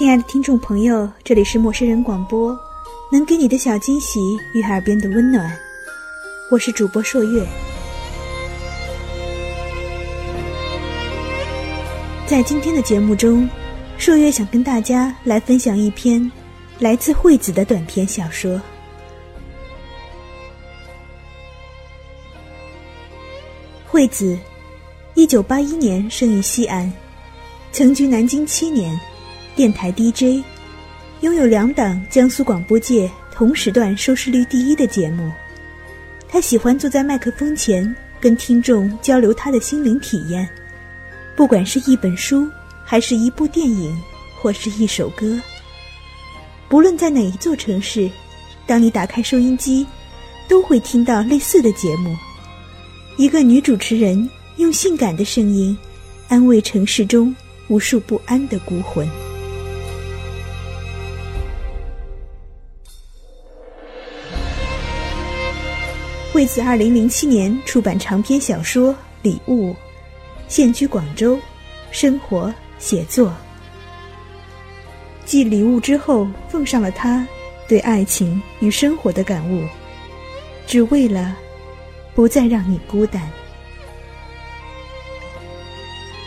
亲爱的听众朋友，这里是陌生人广播，能给你的小惊喜与耳边的温暖，我是主播朔月。在今天的节目中，朔月想跟大家来分享一篇来自惠子的短篇小说。惠子，一九八一年生于西安，曾居南京七年。电台 DJ，拥有两档江苏广播界同时段收视率第一的节目。他喜欢坐在麦克风前跟听众交流他的心灵体验，不管是一本书，还是一部电影，或是一首歌。不论在哪一座城市，当你打开收音机，都会听到类似的节目。一个女主持人用性感的声音，安慰城市中无数不安的孤魂。惠子二零零七年出版长篇小说《礼物》，现居广州，生活写作。继《礼物》之后，奉上了他对爱情与生活的感悟，只为了不再让你孤单。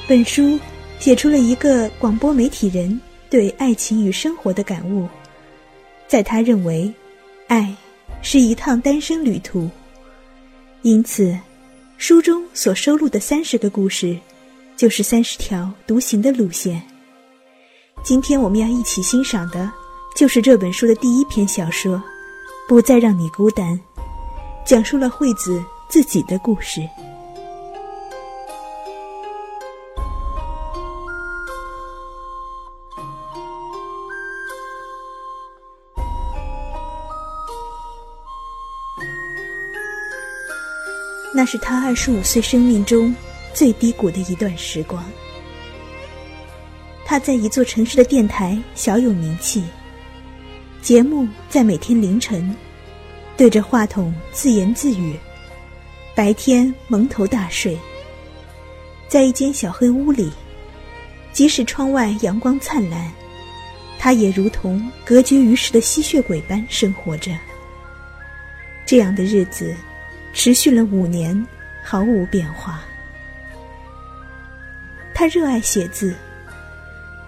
本书写出了一个广播媒体人对爱情与生活的感悟，在他认为，爱是一趟单身旅途。因此，书中所收录的三十个故事，就是三十条独行的路线。今天我们要一起欣赏的，就是这本书的第一篇小说《不再让你孤单》，讲述了惠子自己的故事。那是他二十五岁生命中最低谷的一段时光。他在一座城市的电台小有名气，节目在每天凌晨，对着话筒自言自语，白天蒙头大睡。在一间小黑屋里，即使窗外阳光灿烂，他也如同隔绝于世的吸血鬼般生活着。这样的日子。持续了五年，毫无变化。他热爱写字，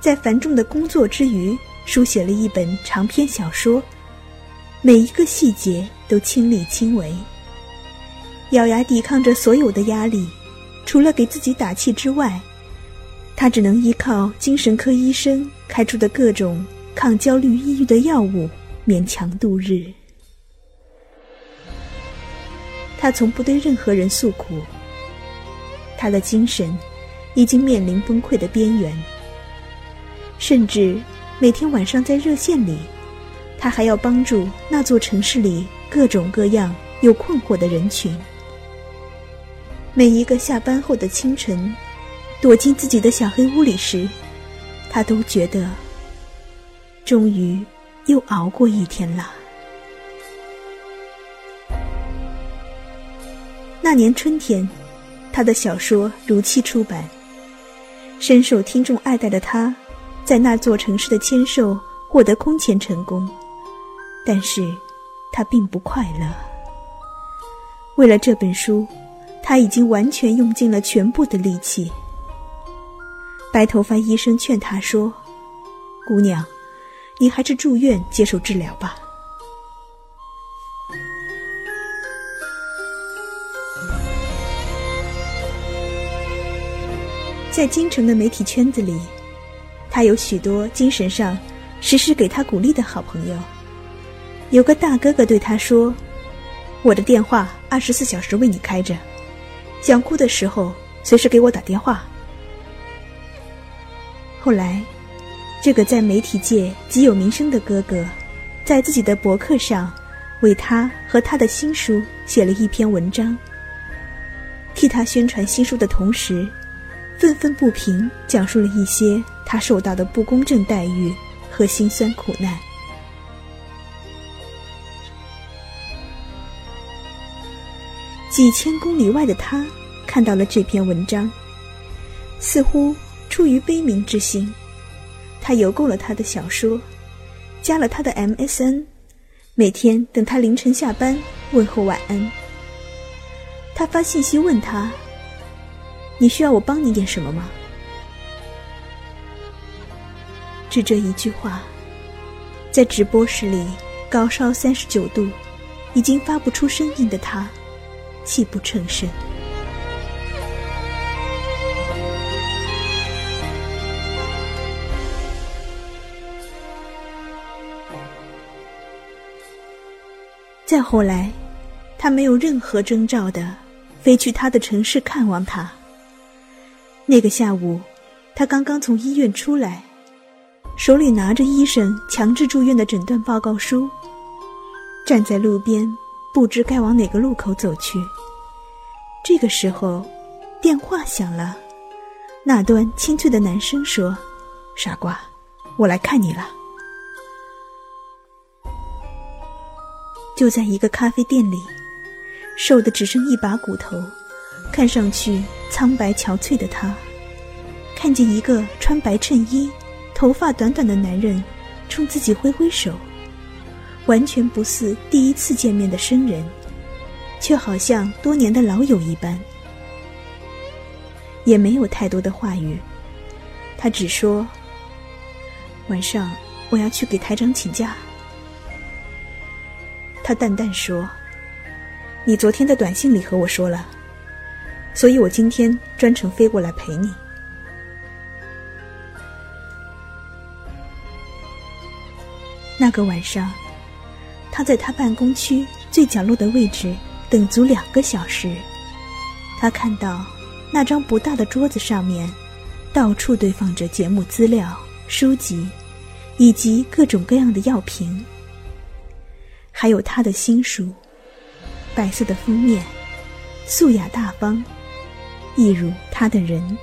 在繁重的工作之余，书写了一本长篇小说，每一个细节都亲力亲为，咬牙抵抗着所有的压力。除了给自己打气之外，他只能依靠精神科医生开出的各种抗焦虑、抑郁的药物勉强度日。他从不对任何人诉苦。他的精神已经面临崩溃的边缘，甚至每天晚上在热线里，他还要帮助那座城市里各种各样有困惑的人群。每一个下班后的清晨，躲进自己的小黑屋里时，他都觉得，终于又熬过一天了。那年春天，他的小说如期出版。深受听众爱戴的他，在那座城市的签售获得空前成功。但是，他并不快乐。为了这本书，他已经完全用尽了全部的力气。白头发医生劝他说：“姑娘，你还是住院接受治疗吧。”在京城的媒体圈子里，他有许多精神上时时给他鼓励的好朋友。有个大哥哥对他说：“我的电话二十四小时为你开着，想哭的时候随时给我打电话。”后来，这个在媒体界极有名声的哥哥，在自己的博客上为他和他的新书写了一篇文章，替他宣传新书的同时。愤愤不平，讲述了一些他受到的不公正待遇和辛酸苦难。几千公里外的他看到了这篇文章，似乎出于悲悯之心，他邮购了他的小说，加了他的 MSN，每天等他凌晨下班问候晚安。他发信息问他。你需要我帮你点什么吗？只这一句话，在直播室里高烧三十九度，已经发不出声音的他，泣不成声。再后来，他没有任何征兆的飞去他的城市看望他。那个下午，他刚刚从医院出来，手里拿着医生强制住院的诊断报告书，站在路边，不知该往哪个路口走去。这个时候，电话响了，那端清脆的男声说：“傻瓜，我来看你了。”就在一个咖啡店里，瘦的只剩一把骨头。看上去苍白憔悴的他，看见一个穿白衬衣、头发短短的男人冲自己挥挥手，完全不似第一次见面的生人，却好像多年的老友一般。也没有太多的话语，他只说：“晚上我要去给台长请假。”他淡淡说：“你昨天在短信里和我说了。”所以我今天专程飞过来陪你。那个晚上，他在他办公区最角落的位置等足两个小时。他看到那张不大的桌子上面，到处堆放着节目资料、书籍，以及各种各样的药瓶，还有他的新书，白色的封面，素雅大方。一如他的人，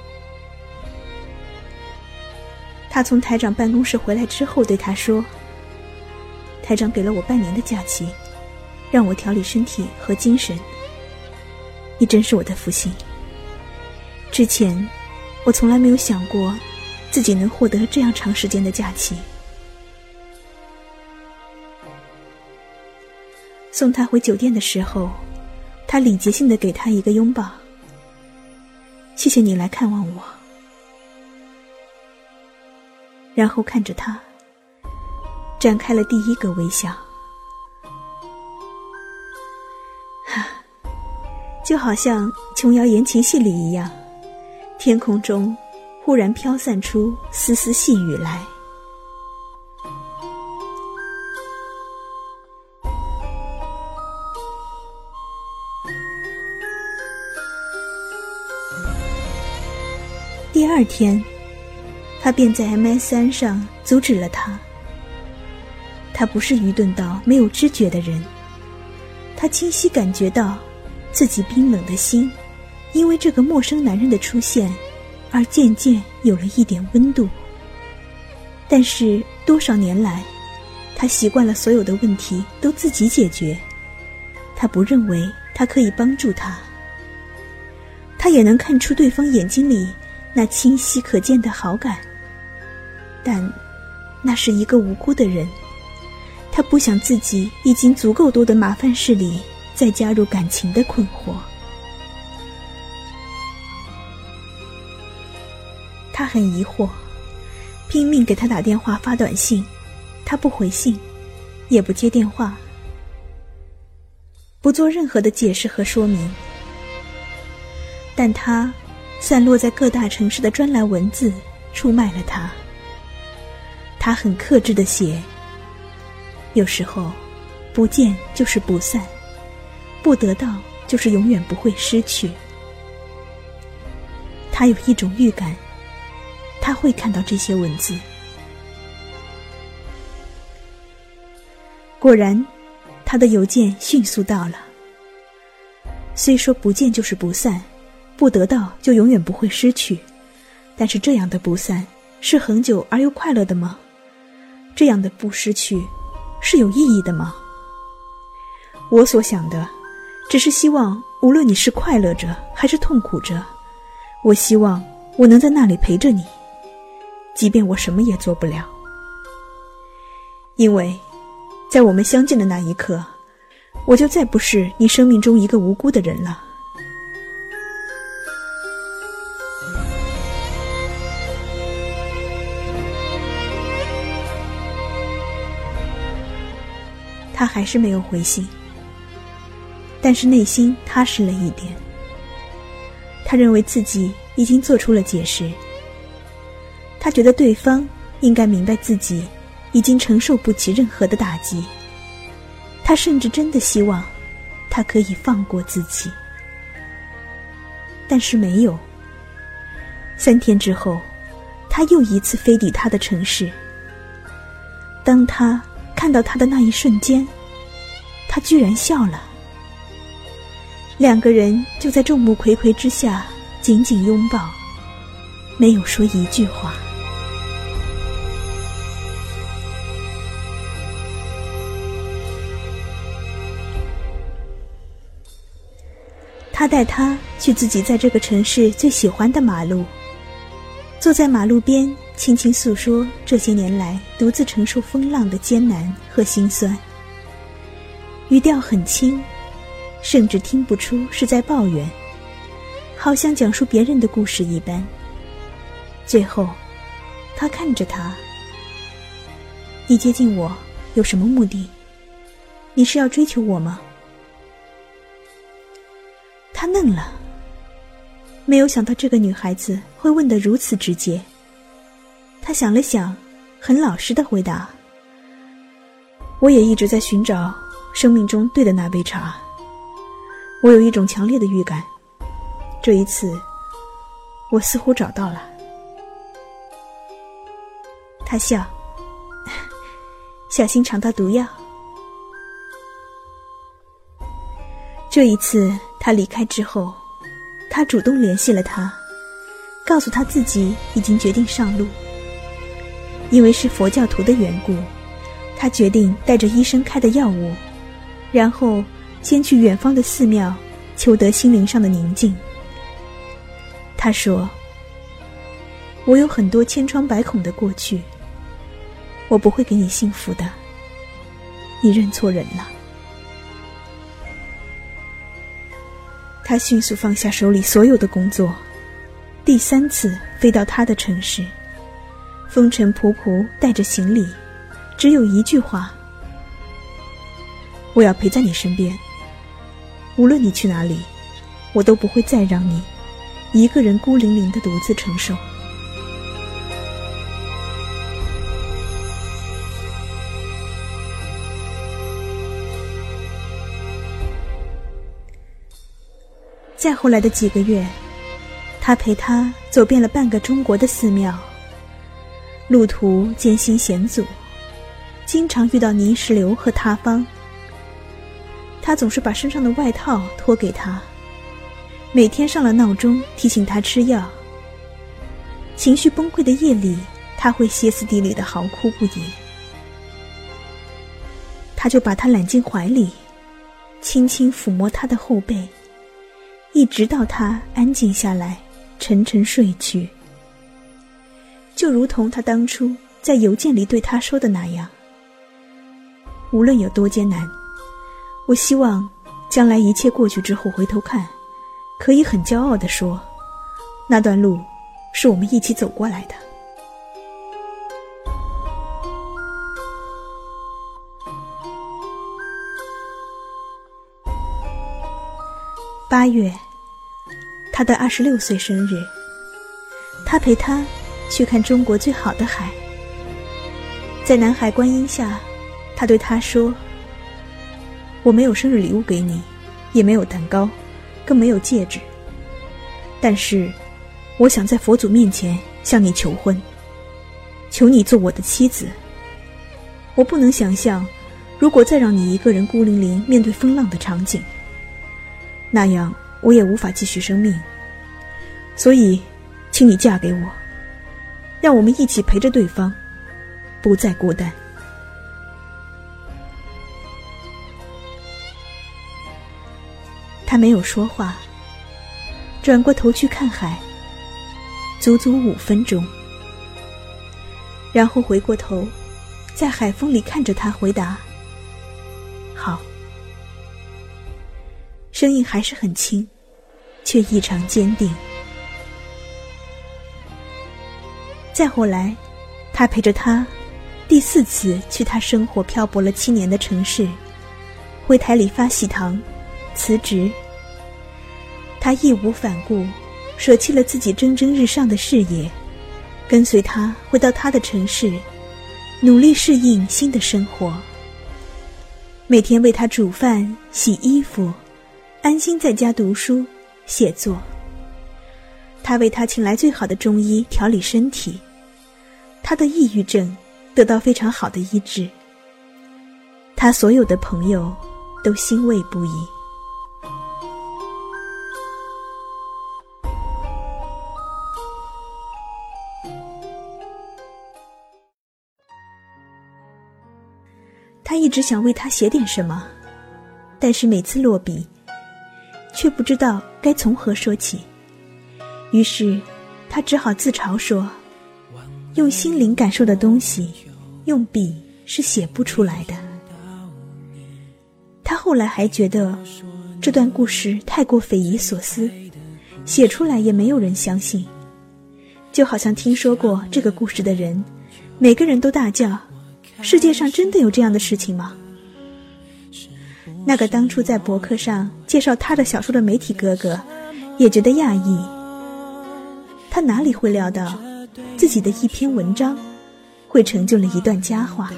他从台长办公室回来之后，对他说：“台长给了我半年的假期，让我调理身体和精神。你真是我的福星。之前我从来没有想过自己能获得这样长时间的假期。”送他回酒店的时候，他礼节性的给他一个拥抱。谢谢你来看望我，然后看着他，展开了第一个微笑，哈，就好像琼瑶言情戏里一样，天空中忽然飘散出丝丝细雨来。第二天，他便在 MSN 上阻止了他。他不是愚钝到没有知觉的人，他清晰感觉到自己冰冷的心，因为这个陌生男人的出现，而渐渐有了一点温度。但是多少年来，他习惯了所有的问题都自己解决，他不认为他可以帮助他。他也能看出对方眼睛里。那清晰可见的好感，但那是一个无辜的人，他不想自己已经足够多的麻烦事里再加入感情的困惑。他很疑惑，拼命给他打电话发短信，他不回信，也不接电话，不做任何的解释和说明，但他。散落在各大城市的专栏文字出卖了他。他很克制的写：“有时候，不见就是不散，不得到就是永远不会失去。”他有一种预感，他会看到这些文字。果然，他的邮件迅速到了。虽说不见就是不散，不得到就永远不会失去，但是这样的不散是恒久而又快乐的吗？这样的不失去是有意义的吗？我所想的，只是希望无论你是快乐着还是痛苦着，我希望我能在那里陪着你，即便我什么也做不了，因为。在我们相见的那一刻，我就再不是你生命中一个无辜的人了。他还是没有回信，但是内心踏实了一点。他认为自己已经做出了解释，他觉得对方应该明白自己。已经承受不起任何的打击，他甚至真的希望他可以放过自己，但是没有。三天之后，他又一次飞抵他的城市。当他看到他的那一瞬间，他居然笑了。两个人就在众目睽睽之下紧紧拥抱，没有说一句话。他带她去自己在这个城市最喜欢的马路，坐在马路边，轻轻诉说这些年来独自承受风浪的艰难和心酸。语调很轻，甚至听不出是在抱怨，好像讲述别人的故事一般。最后，他看着他：“你接近我有什么目的？你是要追求我吗？”他愣了，没有想到这个女孩子会问得如此直接。他想了想，很老实的回答：“我也一直在寻找生命中对的那杯茶。我有一种强烈的预感，这一次，我似乎找到了。”他笑，小心尝到毒药。这一次。他离开之后，他主动联系了他，告诉他自己已经决定上路。因为是佛教徒的缘故，他决定带着医生开的药物，然后先去远方的寺庙，求得心灵上的宁静。他说：“我有很多千疮百孔的过去，我不会给你幸福的，你认错人了。”他迅速放下手里所有的工作，第三次飞到他的城市，风尘仆仆带着行李，只有一句话：“我要陪在你身边，无论你去哪里，我都不会再让你一个人孤零零的独自承受。”再后来的几个月，他陪她走遍了半个中国的寺庙。路途艰辛险阻，经常遇到泥石流和塌方。他总是把身上的外套脱给他，每天上了闹钟提醒他吃药。情绪崩溃的夜里，他会歇斯底里的嚎哭不已。他就把他揽进怀里，轻轻抚摸他的后背。一直到他安静下来，沉沉睡去，就如同他当初在邮件里对他说的那样：“无论有多艰难，我希望将来一切过去之后回头看，可以很骄傲的说，那段路是我们一起走过来的。”八月，他的二十六岁生日，他陪他去看中国最好的海。在南海观音下，他对他说：“我没有生日礼物给你，也没有蛋糕，更没有戒指。但是，我想在佛祖面前向你求婚，求你做我的妻子。我不能想象，如果再让你一个人孤零零面对风浪的场景，那样我也无法继续生命。所以，请你嫁给我，让我们一起陪着对方。”不再孤单。他没有说话，转过头去看海，足足五分钟，然后回过头，在海风里看着他，回答：“好。”声音还是很轻，却异常坚定。再后来，他陪着他。第四次去他生活漂泊了七年的城市，回台理发喜糖，辞职。他义无反顾，舍弃了自己蒸蒸日上的事业，跟随他回到他的城市，努力适应新的生活。每天为他煮饭、洗衣服，安心在家读书、写作。他为他请来最好的中医调理身体，他的抑郁症。得到非常好的医治，他所有的朋友都欣慰不已。他一直想为他写点什么，但是每次落笔，却不知道该从何说起。于是，他只好自嘲说。用心灵感受的东西，用笔是写不出来的。他后来还觉得这段故事太过匪夷所思，写出来也没有人相信。就好像听说过这个故事的人，每个人都大叫：“世界上真的有这样的事情吗？”那个当初在博客上介绍他的小说的媒体哥哥，也觉得讶异。他哪里会料到？自己的一篇文章，会成就了一段佳话。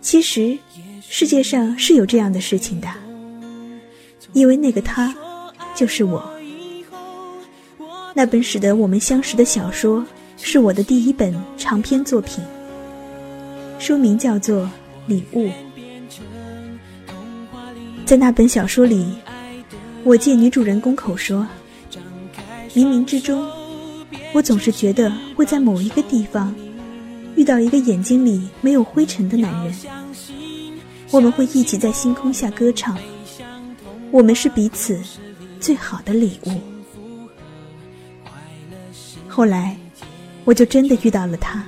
其实，世界上是有这样的事情的，因为那个他，就是我。那本使得我们相识的小说，是我的第一本长篇作品，书名叫做《礼物》。在那本小说里，我借女主人公口说：“冥冥之中，我总是觉得会在某一个地方遇到一个眼睛里没有灰尘的男人。我们会一起在星空下歌唱，我们是彼此最好的礼物。”后来，我就真的遇到了他，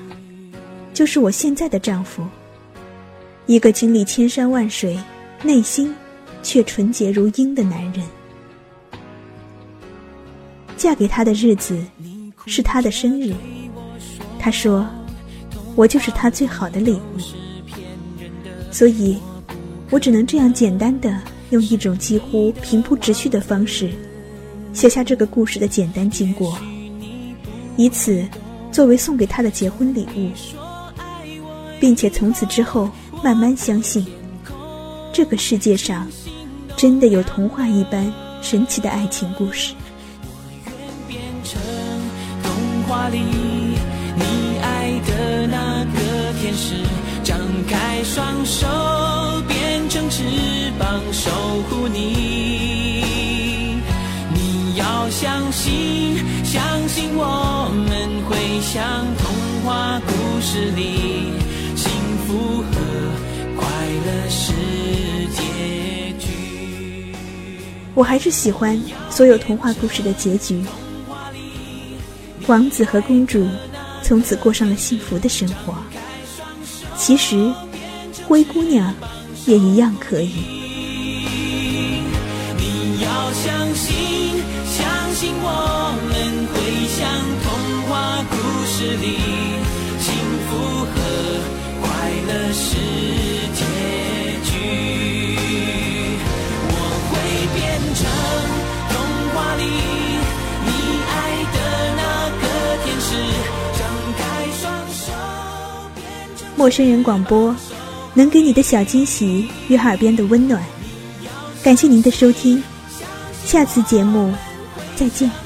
就是我现在的丈夫，一个经历千山万水，内心。却纯洁如鹰的男人，嫁给他的日子是他的生日。他说：“我就是他最好的礼物。”所以，我只能这样简单的用一种几乎平铺直叙的方式，写下这个故事的简单经过，以此作为送给他的结婚礼物，并且从此之后慢慢相信，这个世界上。真的有童话一般神奇的爱情故事。我愿变成童话里你爱的那个天使，张开双手变成翅膀守护你。你要相信，相信我们会像童话故事里我还是喜欢所有童话故事的结局，王子和公主从此过上了幸福的生活。其实，灰姑娘也一样可以。你要相信，相信我们会像童话故事里陌生人广播，能给你的小惊喜与耳边的温暖。感谢您的收听，下次节目再见。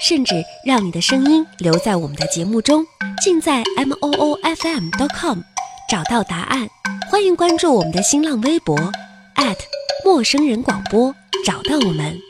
甚至让你的声音留在我们的节目中，尽在 m o o f m dot com 找到答案。欢迎关注我们的新浪微博陌生人广播，找到我们。